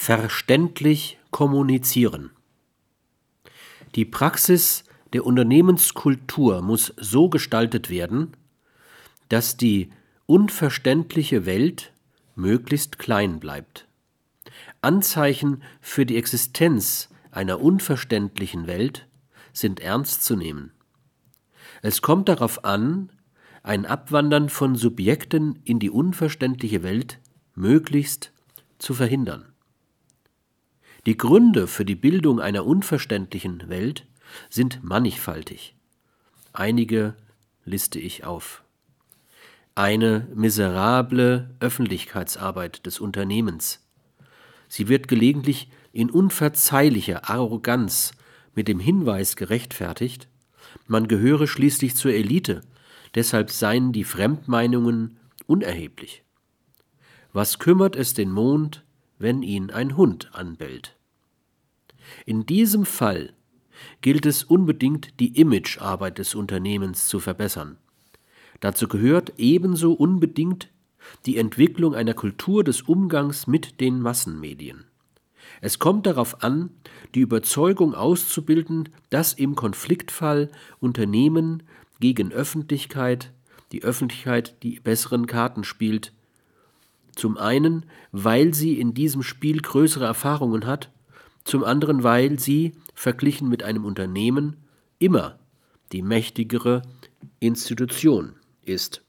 Verständlich kommunizieren. Die Praxis der Unternehmenskultur muss so gestaltet werden, dass die unverständliche Welt möglichst klein bleibt. Anzeichen für die Existenz einer unverständlichen Welt sind ernst zu nehmen. Es kommt darauf an, ein Abwandern von Subjekten in die unverständliche Welt möglichst zu verhindern. Die Gründe für die Bildung einer unverständlichen Welt sind mannigfaltig. Einige liste ich auf. Eine miserable Öffentlichkeitsarbeit des Unternehmens. Sie wird gelegentlich in unverzeihlicher Arroganz mit dem Hinweis gerechtfertigt, man gehöre schließlich zur Elite, deshalb seien die Fremdmeinungen unerheblich. Was kümmert es den Mond, wenn ihn ein Hund anbellt? In diesem Fall gilt es unbedingt, die Imagearbeit des Unternehmens zu verbessern. Dazu gehört ebenso unbedingt die Entwicklung einer Kultur des Umgangs mit den Massenmedien. Es kommt darauf an, die Überzeugung auszubilden, dass im Konfliktfall Unternehmen gegen Öffentlichkeit, die Öffentlichkeit die besseren Karten spielt. Zum einen, weil sie in diesem Spiel größere Erfahrungen hat, zum anderen, weil sie, verglichen mit einem Unternehmen, immer die mächtigere Institution ist.